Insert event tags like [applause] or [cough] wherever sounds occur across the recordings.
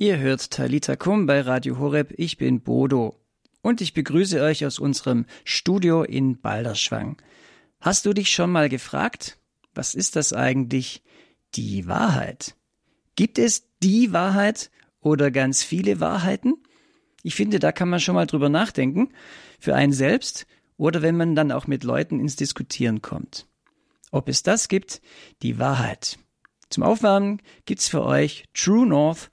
Ihr hört Talita Kum bei Radio Horeb. Ich bin Bodo und ich begrüße euch aus unserem Studio in Balderschwang. Hast du dich schon mal gefragt, was ist das eigentlich die Wahrheit? Gibt es die Wahrheit oder ganz viele Wahrheiten? Ich finde, da kann man schon mal drüber nachdenken, für einen selbst oder wenn man dann auch mit Leuten ins Diskutieren kommt. Ob es das gibt, die Wahrheit. Zum Aufwärmen gibt's für euch True North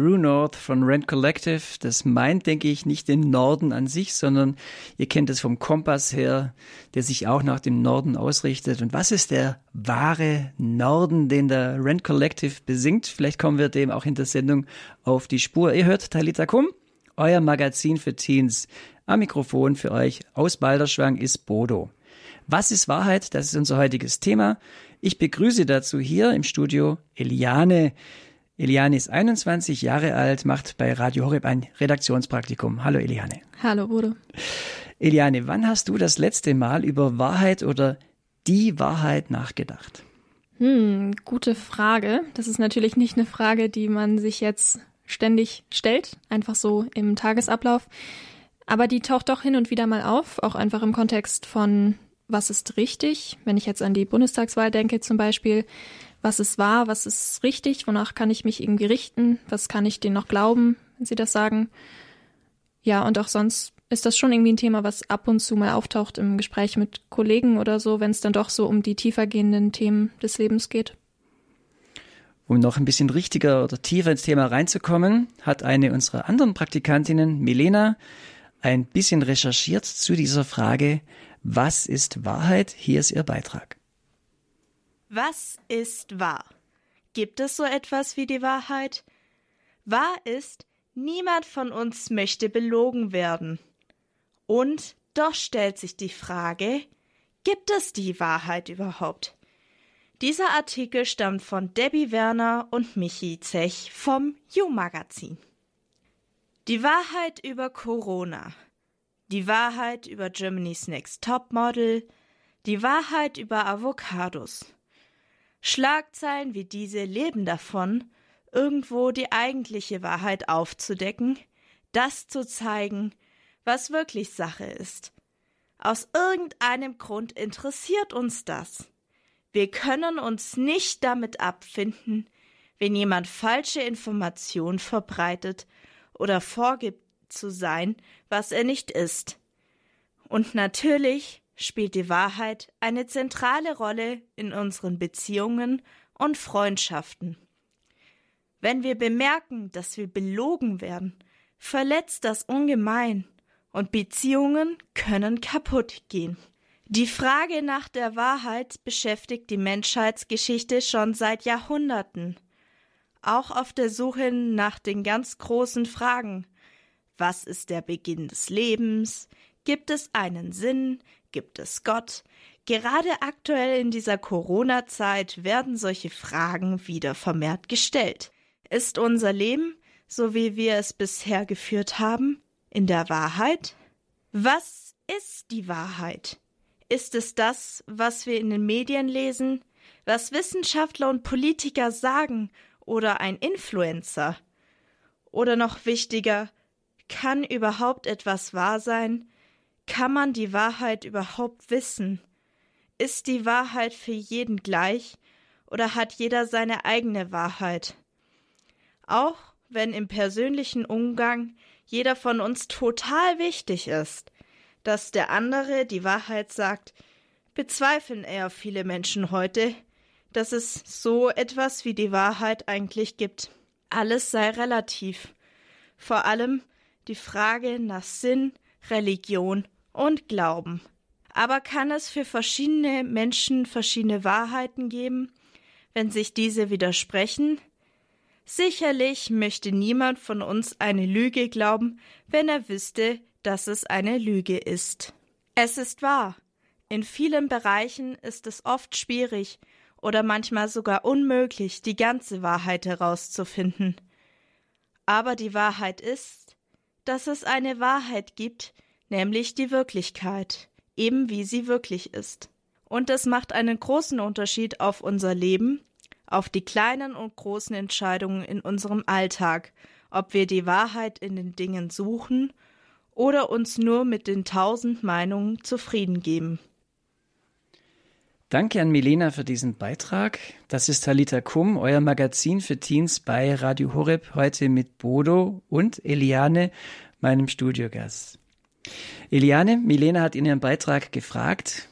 True North von Rent Collective. Das meint, denke ich, nicht den Norden an sich, sondern ihr kennt es vom Kompass her, der sich auch nach dem Norden ausrichtet. Und was ist der wahre Norden, den der Rent Collective besingt? Vielleicht kommen wir dem auch in der Sendung auf die Spur. Ihr hört Talita Kum, euer Magazin für Teens. Am Mikrofon für euch aus Balderschwang ist Bodo. Was ist Wahrheit? Das ist unser heutiges Thema. Ich begrüße dazu hier im Studio Eliane. Eliane ist 21 Jahre alt, macht bei Radio Horeb ein Redaktionspraktikum. Hallo Eliane. Hallo Bruder. Eliane, wann hast du das letzte Mal über Wahrheit oder die Wahrheit nachgedacht? Hm, gute Frage. Das ist natürlich nicht eine Frage, die man sich jetzt ständig stellt, einfach so im Tagesablauf. Aber die taucht doch hin und wieder mal auf, auch einfach im Kontext von, was ist richtig? Wenn ich jetzt an die Bundestagswahl denke zum Beispiel, was ist wahr, was ist richtig, wonach kann ich mich irgendwie richten, was kann ich denen noch glauben, wenn sie das sagen. Ja, und auch sonst ist das schon irgendwie ein Thema, was ab und zu mal auftaucht im Gespräch mit Kollegen oder so, wenn es dann doch so um die tiefergehenden Themen des Lebens geht. Um noch ein bisschen richtiger oder tiefer ins Thema reinzukommen, hat eine unserer anderen Praktikantinnen, Milena, ein bisschen recherchiert zu dieser Frage, was ist Wahrheit? Hier ist ihr Beitrag. Was ist wahr? Gibt es so etwas wie die Wahrheit? Wahr ist, niemand von uns möchte belogen werden. Und doch stellt sich die Frage, gibt es die Wahrheit überhaupt? Dieser Artikel stammt von Debbie Werner und Michi Zech vom You-Magazin. Die Wahrheit über Corona. Die Wahrheit über Germany's Next Topmodel. Die Wahrheit über Avocados. Schlagzeilen wie diese leben davon, irgendwo die eigentliche Wahrheit aufzudecken, das zu zeigen, was wirklich Sache ist. Aus irgendeinem Grund interessiert uns das. Wir können uns nicht damit abfinden, wenn jemand falsche Informationen verbreitet oder vorgibt zu sein, was er nicht ist. Und natürlich spielt die Wahrheit eine zentrale Rolle in unseren Beziehungen und Freundschaften. Wenn wir bemerken, dass wir belogen werden, verletzt das ungemein und Beziehungen können kaputt gehen. Die Frage nach der Wahrheit beschäftigt die Menschheitsgeschichte schon seit Jahrhunderten. Auch auf der Suche nach den ganz großen Fragen. Was ist der Beginn des Lebens? Gibt es einen Sinn? Gibt es Gott? Gerade aktuell in dieser Corona-Zeit werden solche Fragen wieder vermehrt gestellt. Ist unser Leben, so wie wir es bisher geführt haben, in der Wahrheit? Was ist die Wahrheit? Ist es das, was wir in den Medien lesen, was Wissenschaftler und Politiker sagen oder ein Influencer? Oder noch wichtiger, kann überhaupt etwas wahr sein, kann man die Wahrheit überhaupt wissen? Ist die Wahrheit für jeden gleich oder hat jeder seine eigene Wahrheit? Auch wenn im persönlichen Umgang jeder von uns total wichtig ist, dass der andere die Wahrheit sagt, bezweifeln eher viele Menschen heute, dass es so etwas wie die Wahrheit eigentlich gibt. Alles sei relativ. Vor allem die Frage nach Sinn, Religion und Glauben. Aber kann es für verschiedene Menschen verschiedene Wahrheiten geben, wenn sich diese widersprechen? Sicherlich möchte niemand von uns eine Lüge glauben, wenn er wüsste, dass es eine Lüge ist. Es ist wahr. In vielen Bereichen ist es oft schwierig oder manchmal sogar unmöglich, die ganze Wahrheit herauszufinden. Aber die Wahrheit ist, dass es eine Wahrheit gibt, nämlich die Wirklichkeit, eben wie sie wirklich ist. Und es macht einen großen Unterschied auf unser Leben, auf die kleinen und großen Entscheidungen in unserem Alltag, ob wir die Wahrheit in den Dingen suchen oder uns nur mit den tausend Meinungen zufrieden geben. Danke an Milena für diesen Beitrag. Das ist Talita Kum, euer Magazin für Teens bei Radio Horeb, heute mit Bodo und Eliane, meinem Studiogast. Eliane, Milena hat in ihrem Beitrag gefragt,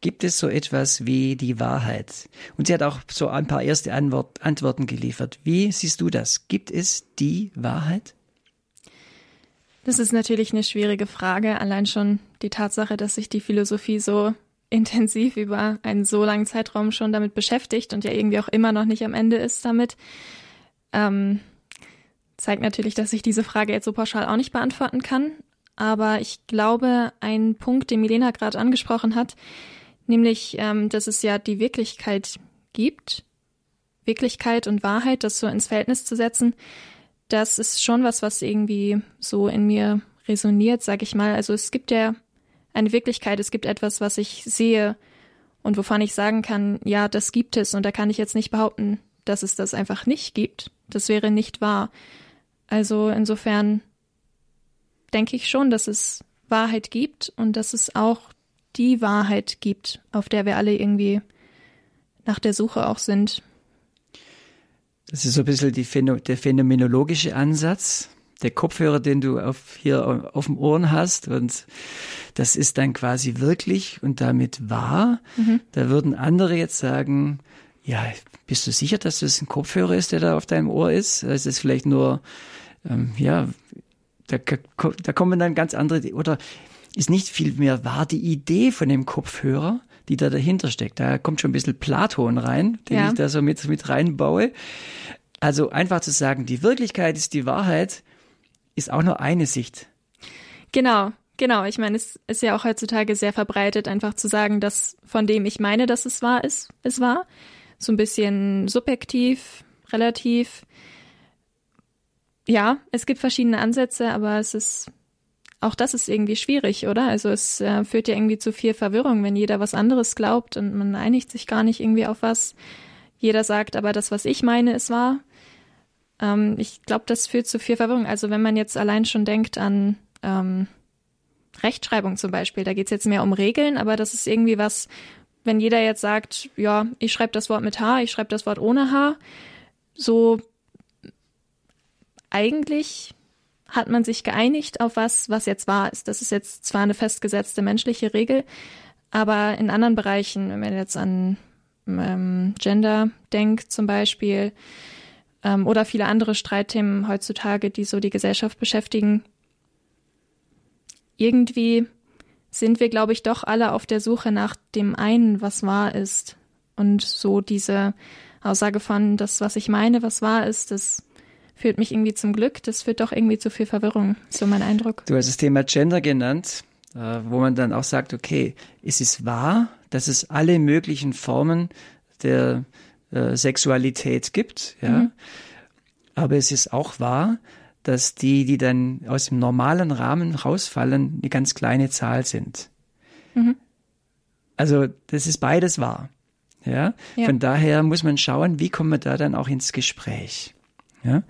gibt es so etwas wie die Wahrheit? Und sie hat auch so ein paar erste Antwort, Antworten geliefert. Wie siehst du das? Gibt es die Wahrheit? Das ist natürlich eine schwierige Frage. Allein schon die Tatsache, dass sich die Philosophie so intensiv über einen so langen Zeitraum schon damit beschäftigt und ja irgendwie auch immer noch nicht am Ende ist damit, ähm, zeigt natürlich, dass ich diese Frage jetzt so pauschal auch nicht beantworten kann. Aber ich glaube, ein Punkt, den Milena gerade angesprochen hat, nämlich, ähm, dass es ja die Wirklichkeit gibt, Wirklichkeit und Wahrheit, das so ins Verhältnis zu setzen, das ist schon was, was irgendwie so in mir resoniert, sag ich mal. Also es gibt ja eine Wirklichkeit, es gibt etwas, was ich sehe und wovon ich sagen kann, ja, das gibt es und da kann ich jetzt nicht behaupten, dass es das einfach nicht gibt. Das wäre nicht wahr. Also insofern denke ich schon, dass es Wahrheit gibt und dass es auch die Wahrheit gibt, auf der wir alle irgendwie nach der Suche auch sind. Das ist so ein bisschen Phäno der phänomenologische Ansatz, der Kopfhörer, den du auf, hier auf dem Ohren hast und das ist dann quasi wirklich und damit wahr. Mhm. Da würden andere jetzt sagen, ja, bist du sicher, dass das ein Kopfhörer ist, der da auf deinem Ohr ist? Ist es vielleicht nur, ähm, ja, da, da kommen dann ganz andere, oder ist nicht viel mehr wahr die Idee von dem Kopfhörer, die da dahinter steckt. Da kommt schon ein bisschen Platon rein, den ja. ich da so mit, mit reinbaue. Also einfach zu sagen, die Wirklichkeit ist die Wahrheit, ist auch nur eine Sicht. Genau, genau. Ich meine, es ist ja auch heutzutage sehr verbreitet, einfach zu sagen, dass von dem ich meine, dass es wahr ist, es wahr. So ein bisschen subjektiv, relativ. Ja, es gibt verschiedene Ansätze, aber es ist auch das ist irgendwie schwierig, oder? Also es äh, führt ja irgendwie zu viel Verwirrung, wenn jeder was anderes glaubt und man einigt sich gar nicht irgendwie auf was. Jeder sagt, aber das, was ich meine, ist wahr. Ähm, ich glaube, das führt zu viel Verwirrung. Also wenn man jetzt allein schon denkt an ähm, Rechtschreibung zum Beispiel, da geht es jetzt mehr um Regeln, aber das ist irgendwie was, wenn jeder jetzt sagt, ja, ich schreibe das Wort mit H, ich schreibe das Wort ohne H, so eigentlich hat man sich geeinigt auf was, was jetzt wahr ist. Das ist jetzt zwar eine festgesetzte menschliche Regel, aber in anderen Bereichen, wenn man jetzt an ähm, Gender denkt zum Beispiel, ähm, oder viele andere Streitthemen heutzutage, die so die Gesellschaft beschäftigen, irgendwie sind wir, glaube ich, doch alle auf der Suche nach dem einen, was wahr ist. Und so diese Aussage von das, was ich meine, was wahr ist, das führt mich irgendwie zum Glück. Das führt doch irgendwie zu viel Verwirrung, so mein Eindruck. Du hast das Thema Gender genannt, äh, wo man dann auch sagt, okay, ist es wahr, dass es alle möglichen Formen der äh, Sexualität gibt, ja. Mhm. Aber es ist auch wahr, dass die, die dann aus dem normalen Rahmen rausfallen, eine ganz kleine Zahl sind. Mhm. Also das ist beides wahr. Ja? ja? Von daher muss man schauen, wie kommen wir da dann auch ins Gespräch. Ja?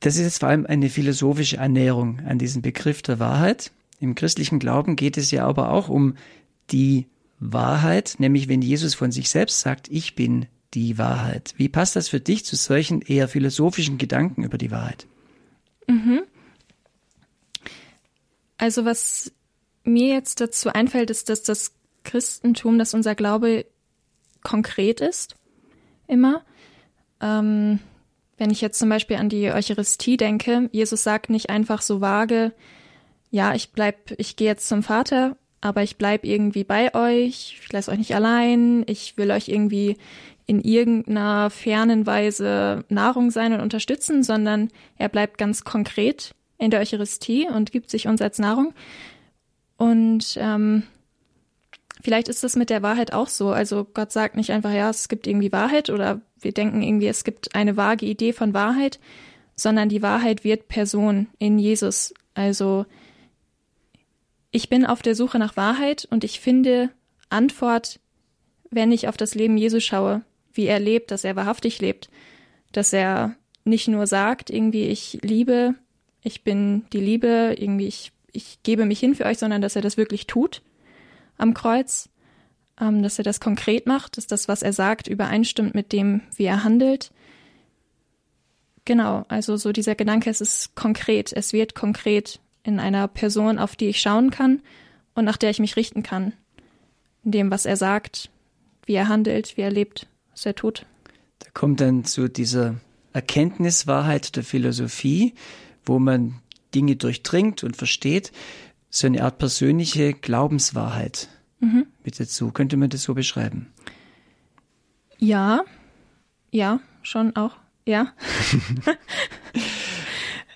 Das ist jetzt vor allem eine philosophische Annäherung an diesen Begriff der Wahrheit. Im christlichen Glauben geht es ja aber auch um die Wahrheit, nämlich wenn Jesus von sich selbst sagt, ich bin die Wahrheit. Wie passt das für dich zu solchen eher philosophischen Gedanken über die Wahrheit? Mhm. Also was mir jetzt dazu einfällt, ist, dass das Christentum, dass unser Glaube konkret ist, immer. Ähm, wenn ich jetzt zum Beispiel an die Eucharistie denke, Jesus sagt nicht einfach so vage, ja, ich bleib, ich gehe jetzt zum Vater, aber ich bleib irgendwie bei euch, ich lasse euch nicht allein, ich will euch irgendwie in irgendeiner fernen Weise Nahrung sein und unterstützen, sondern er bleibt ganz konkret in der Eucharistie und gibt sich uns als Nahrung. Und ähm, vielleicht ist das mit der Wahrheit auch so. Also Gott sagt nicht einfach, ja, es gibt irgendwie Wahrheit oder wir denken irgendwie, es gibt eine vage Idee von Wahrheit, sondern die Wahrheit wird Person in Jesus. Also ich bin auf der Suche nach Wahrheit und ich finde Antwort, wenn ich auf das Leben Jesu schaue, wie er lebt, dass er wahrhaftig lebt, dass er nicht nur sagt, irgendwie ich liebe, ich bin die Liebe, irgendwie ich, ich gebe mich hin für euch, sondern dass er das wirklich tut am Kreuz, ähm, dass er das konkret macht, dass das, was er sagt, übereinstimmt mit dem, wie er handelt. Genau, also so dieser Gedanke, es ist konkret, es wird konkret in einer Person, auf die ich schauen kann und nach der ich mich richten kann. In dem, was er sagt, wie er handelt, wie er lebt, was er tut. Da kommt dann zu dieser Erkenntniswahrheit der Philosophie, wo man Dinge durchdringt und versteht, so eine Art persönliche Glaubenswahrheit mhm. mit dazu. Könnte man das so beschreiben? Ja, ja, schon auch, ja. [laughs]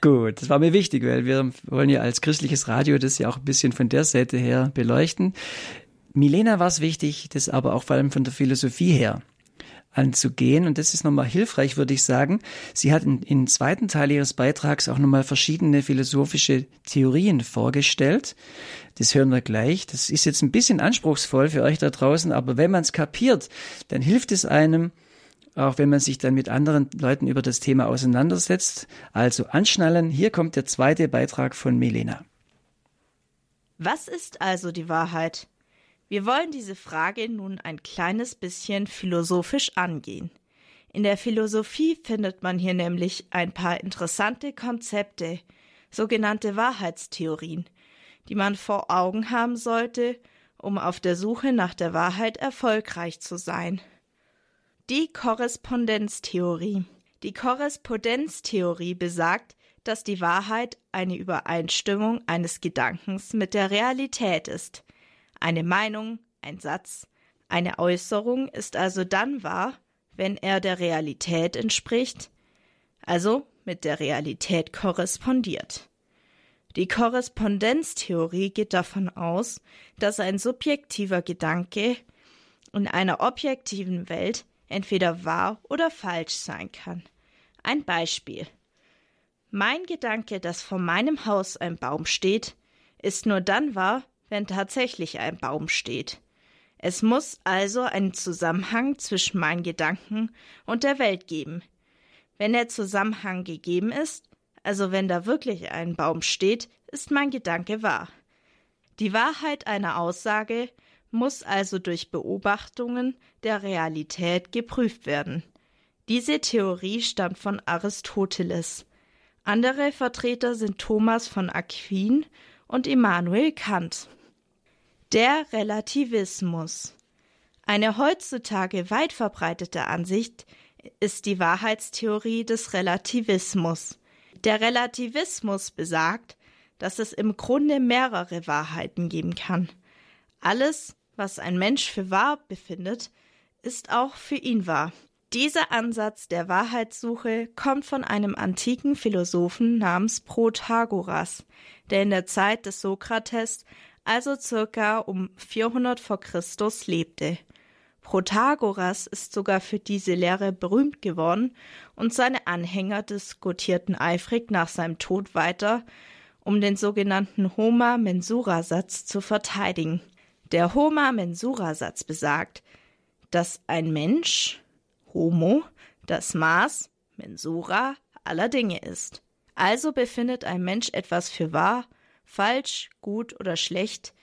Gut, das war mir wichtig, weil wir wollen ja als christliches Radio das ja auch ein bisschen von der Seite her beleuchten. Milena war es wichtig, das aber auch vor allem von der Philosophie her anzugehen. Und das ist nochmal hilfreich, würde ich sagen. Sie hat im zweiten Teil ihres Beitrags auch nochmal verschiedene philosophische Theorien vorgestellt. Das hören wir gleich. Das ist jetzt ein bisschen anspruchsvoll für euch da draußen, aber wenn man es kapiert, dann hilft es einem, auch wenn man sich dann mit anderen Leuten über das Thema auseinandersetzt. Also anschnallen, hier kommt der zweite Beitrag von Milena. Was ist also die Wahrheit? Wir wollen diese Frage nun ein kleines bisschen philosophisch angehen. In der Philosophie findet man hier nämlich ein paar interessante Konzepte, sogenannte Wahrheitstheorien, die man vor Augen haben sollte, um auf der Suche nach der Wahrheit erfolgreich zu sein. Die Korrespondenztheorie. Die Korrespondenztheorie besagt, dass die Wahrheit eine Übereinstimmung eines Gedankens mit der Realität ist. Eine Meinung, ein Satz, eine Äußerung ist also dann wahr, wenn er der Realität entspricht, also mit der Realität korrespondiert. Die Korrespondenztheorie geht davon aus, dass ein subjektiver Gedanke in einer objektiven Welt entweder wahr oder falsch sein kann. Ein Beispiel. Mein Gedanke, dass vor meinem Haus ein Baum steht, ist nur dann wahr, wenn tatsächlich ein Baum steht. Es muss also einen Zusammenhang zwischen meinen Gedanken und der Welt geben. Wenn der Zusammenhang gegeben ist, also wenn da wirklich ein Baum steht, ist mein Gedanke wahr. Die Wahrheit einer Aussage muss also durch Beobachtungen der Realität geprüft werden. Diese Theorie stammt von Aristoteles. Andere Vertreter sind Thomas von Aquin und Immanuel Kant. Der Relativismus. Eine heutzutage weit verbreitete Ansicht ist die Wahrheitstheorie des Relativismus. Der Relativismus besagt, dass es im Grunde mehrere Wahrheiten geben kann. Alles, was ein Mensch für wahr befindet, ist auch für ihn wahr. Dieser Ansatz der Wahrheitssuche kommt von einem antiken Philosophen namens Protagoras, der in der Zeit des Sokrates, also circa um 400 vor Christus, lebte. Protagoras ist sogar für diese Lehre berühmt geworden und seine Anhänger diskutierten eifrig nach seinem Tod weiter, um den sogenannten Homa-Mensura-Satz zu verteidigen. Der Homa-Mensura-Satz besagt, dass ein Mensch, Homo, das Maß, Mensura, aller Dinge ist. Also befindet ein Mensch etwas für wahr, falsch, gut oder schlecht,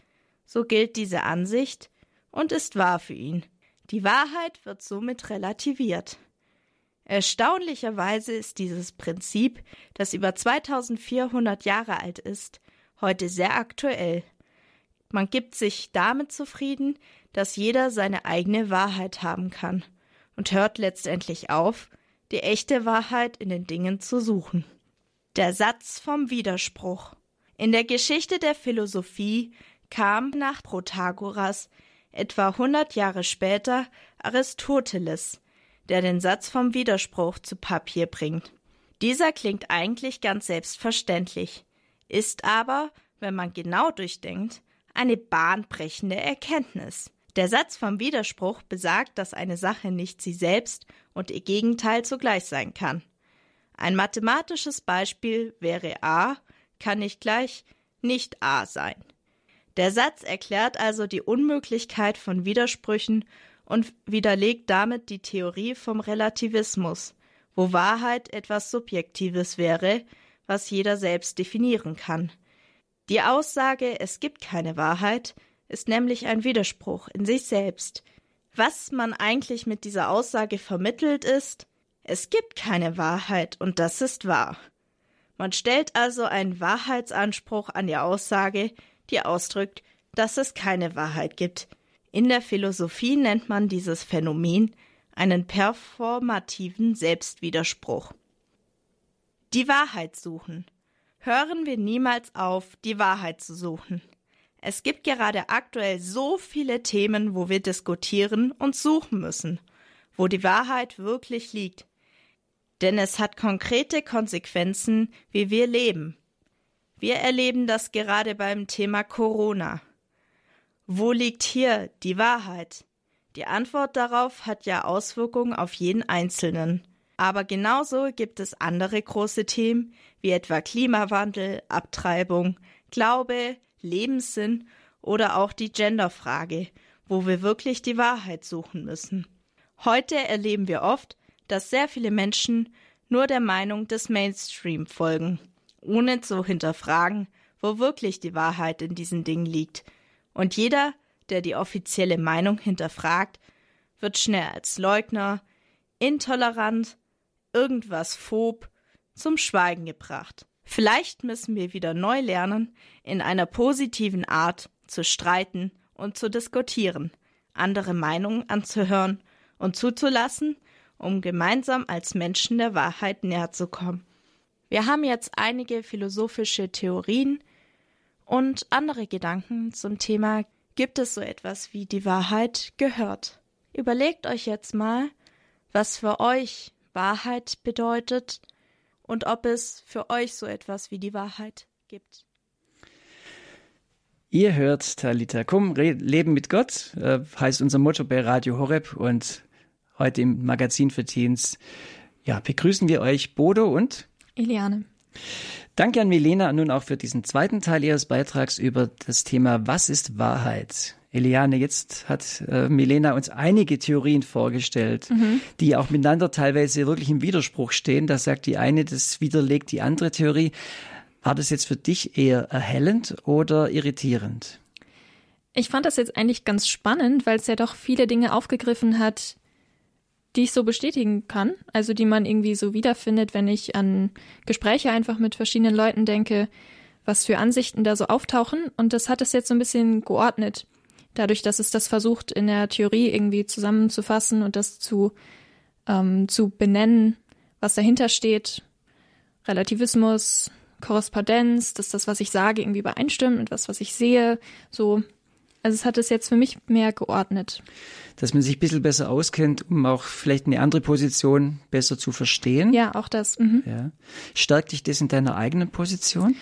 so gilt diese Ansicht und ist wahr für ihn. Die Wahrheit wird somit relativiert. Erstaunlicherweise ist dieses Prinzip, das über 2400 Jahre alt ist, heute sehr aktuell. Man gibt sich damit zufrieden, dass jeder seine eigene Wahrheit haben kann und hört letztendlich auf, die echte Wahrheit in den Dingen zu suchen. Der Satz vom Widerspruch. In der Geschichte der Philosophie kam nach Protagoras etwa 100 Jahre später Aristoteles, der den Satz vom Widerspruch zu Papier bringt. Dieser klingt eigentlich ganz selbstverständlich, ist aber, wenn man genau durchdenkt, eine bahnbrechende Erkenntnis. Der Satz vom Widerspruch besagt, dass eine Sache nicht sie selbst und ihr Gegenteil zugleich sein kann. Ein mathematisches Beispiel wäre a kann nicht gleich nicht a sein. Der Satz erklärt also die Unmöglichkeit von Widersprüchen und widerlegt damit die Theorie vom Relativismus, wo Wahrheit etwas Subjektives wäre, was jeder selbst definieren kann. Die Aussage, es gibt keine Wahrheit, ist nämlich ein Widerspruch in sich selbst. Was man eigentlich mit dieser Aussage vermittelt ist, es gibt keine Wahrheit und das ist wahr. Man stellt also einen Wahrheitsanspruch an die Aussage, die ausdrückt, dass es keine Wahrheit gibt. In der Philosophie nennt man dieses Phänomen einen performativen Selbstwiderspruch. Die Wahrheit suchen. Hören wir niemals auf, die Wahrheit zu suchen. Es gibt gerade aktuell so viele Themen, wo wir diskutieren und suchen müssen, wo die Wahrheit wirklich liegt. Denn es hat konkrete Konsequenzen, wie wir leben. Wir erleben das gerade beim Thema Corona. Wo liegt hier die Wahrheit? Die Antwort darauf hat ja Auswirkungen auf jeden Einzelnen. Aber genauso gibt es andere große Themen, wie etwa Klimawandel, Abtreibung, Glaube, Lebenssinn oder auch die Genderfrage, wo wir wirklich die Wahrheit suchen müssen. Heute erleben wir oft, dass sehr viele Menschen nur der Meinung des Mainstream folgen, ohne zu hinterfragen, wo wirklich die Wahrheit in diesen Dingen liegt. Und jeder, der die offizielle Meinung hinterfragt, wird schnell als Leugner, intolerant, irgendwas phob, zum Schweigen gebracht. Vielleicht müssen wir wieder neu lernen, in einer positiven Art zu streiten und zu diskutieren, andere Meinungen anzuhören und zuzulassen, um gemeinsam als Menschen der Wahrheit näher zu kommen. Wir haben jetzt einige philosophische Theorien und andere Gedanken zum Thema Gibt es so etwas wie die Wahrheit gehört? Überlegt euch jetzt mal, was für euch Wahrheit bedeutet und ob es für euch so etwas wie die Wahrheit gibt. Ihr hört Talita Kum, Leben mit Gott, äh, heißt unser Motto bei Radio Horeb und heute im Magazin für Teens. Ja, begrüßen wir euch Bodo und Eliane. Danke an Milena nun auch für diesen zweiten Teil Ihres Beitrags über das Thema Was ist Wahrheit? Eliane, jetzt hat äh, Milena uns einige Theorien vorgestellt, mhm. die auch miteinander teilweise wirklich im Widerspruch stehen. Da sagt die eine, das widerlegt die andere Theorie. War das jetzt für dich eher erhellend oder irritierend? Ich fand das jetzt eigentlich ganz spannend, weil es ja doch viele Dinge aufgegriffen hat, die ich so bestätigen kann, also die man irgendwie so wiederfindet, wenn ich an Gespräche einfach mit verschiedenen Leuten denke, was für Ansichten da so auftauchen. Und das hat es jetzt so ein bisschen geordnet dadurch, dass es das versucht, in der Theorie irgendwie zusammenzufassen und das zu, ähm, zu benennen, was dahinter steht. Relativismus, Korrespondenz, dass das, was ich sage, irgendwie übereinstimmt mit was, was ich sehe. So, also es hat es jetzt für mich mehr geordnet. Dass man sich ein bisschen besser auskennt, um auch vielleicht eine andere Position besser zu verstehen. Ja, auch das. Mhm. Ja. Stärkt dich das in deiner eigenen Position?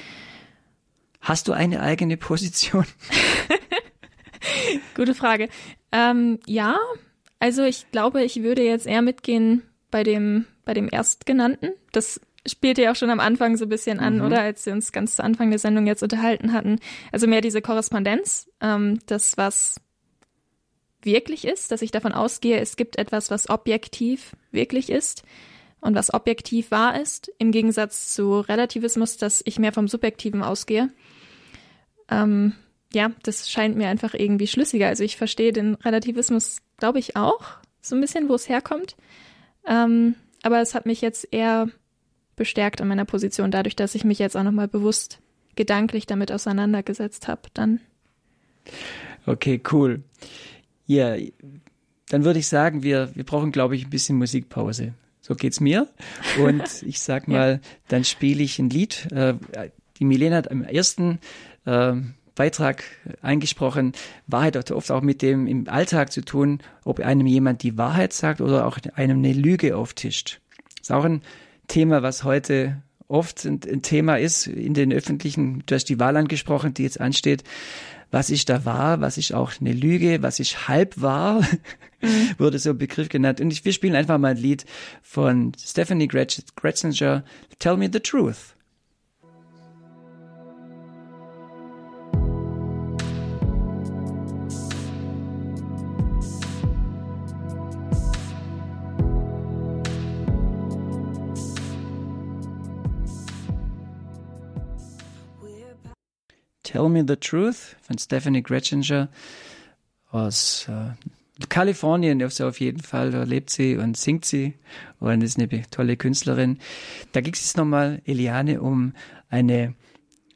Hast du eine eigene Position? [laughs] Gute Frage. Ähm, ja, also ich glaube, ich würde jetzt eher mitgehen bei dem, bei dem Erstgenannten. Das spielte ja auch schon am Anfang so ein bisschen an, mhm. oder? Als wir uns ganz zu Anfang der Sendung jetzt unterhalten hatten. Also mehr diese Korrespondenz, ähm, das, was wirklich ist, dass ich davon ausgehe, es gibt etwas, was objektiv wirklich ist und was objektiv wahr ist, im Gegensatz zu Relativismus, dass ich mehr vom Subjektiven ausgehe. Ähm, ja, das scheint mir einfach irgendwie schlüssiger. Also ich verstehe den Relativismus, glaube ich, auch so ein bisschen, wo es herkommt. Ähm, aber es hat mich jetzt eher bestärkt an meiner Position, dadurch, dass ich mich jetzt auch nochmal bewusst gedanklich damit auseinandergesetzt habe. Dann. Okay, cool. Ja, dann würde ich sagen, wir, wir brauchen, glaube ich, ein bisschen Musikpause. So geht's mir. Und [laughs] ich sag mal, ja. dann spiele ich ein Lied. Äh, die Milena hat am ersten äh, Beitrag eingesprochen, Wahrheit hat oft auch mit dem im Alltag zu tun, ob einem jemand die Wahrheit sagt oder auch einem eine Lüge auftischt. Das ist auch ein Thema, was heute oft ein, ein Thema ist in den öffentlichen, du hast die Wahl angesprochen, die jetzt ansteht. was ist da wahr, was ist auch eine Lüge, was ist halb wahr, mhm. [laughs] wurde so ein Begriff genannt. Und ich, wir spielen einfach mal ein Lied von Stephanie Gretzinger, Tell Me the Truth. Tell Me the Truth von Stephanie Gretchinger aus äh, Kalifornien so auf jeden Fall. Da lebt sie und singt sie und ist eine tolle Künstlerin. Da ging es jetzt nochmal, Eliane, um eine,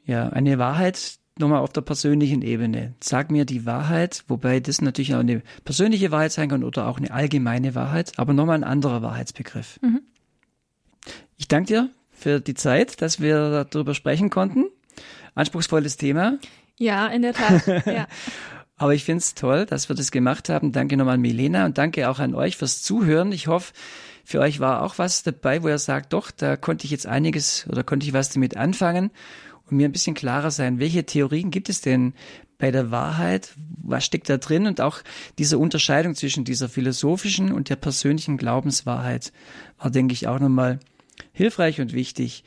ja, eine Wahrheit, nochmal auf der persönlichen Ebene. Sag mir die Wahrheit, wobei das natürlich auch eine persönliche Wahrheit sein kann oder auch eine allgemeine Wahrheit, aber nochmal ein anderer Wahrheitsbegriff. Mhm. Ich danke dir für die Zeit, dass wir darüber sprechen konnten anspruchsvolles Thema. Ja, in der Tat. Ja. [laughs] Aber ich finde es toll, dass wir das gemacht haben. Danke nochmal an Milena und danke auch an euch fürs Zuhören. Ich hoffe, für euch war auch was dabei, wo ihr sagt, doch, da konnte ich jetzt einiges oder konnte ich was damit anfangen und mir ein bisschen klarer sein, welche Theorien gibt es denn bei der Wahrheit? Was steckt da drin? Und auch diese Unterscheidung zwischen dieser philosophischen und der persönlichen Glaubenswahrheit war, denke ich, auch nochmal hilfreich und wichtig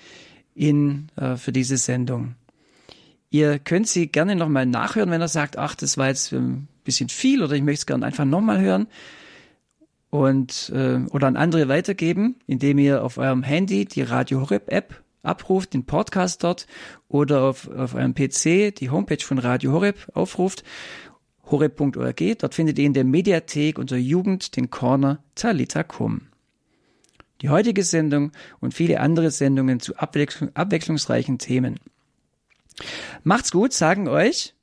in, äh, für diese Sendung. Ihr könnt sie gerne nochmal nachhören, wenn er sagt, ach, das war jetzt ein bisschen viel oder ich möchte es gerne einfach nochmal hören und äh, oder an andere weitergeben, indem ihr auf eurem Handy die Radio Horeb App abruft, den Podcast dort oder auf, auf eurem PC die Homepage von Radio Horeb aufruft, horeb.org. Dort findet ihr in der Mediathek unter Jugend den Corner Talita. Die heutige Sendung und viele andere Sendungen zu abwechslung, abwechslungsreichen Themen. Macht's gut, sagen euch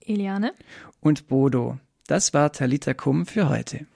Eliane und Bodo. Das war Talita Kum für heute.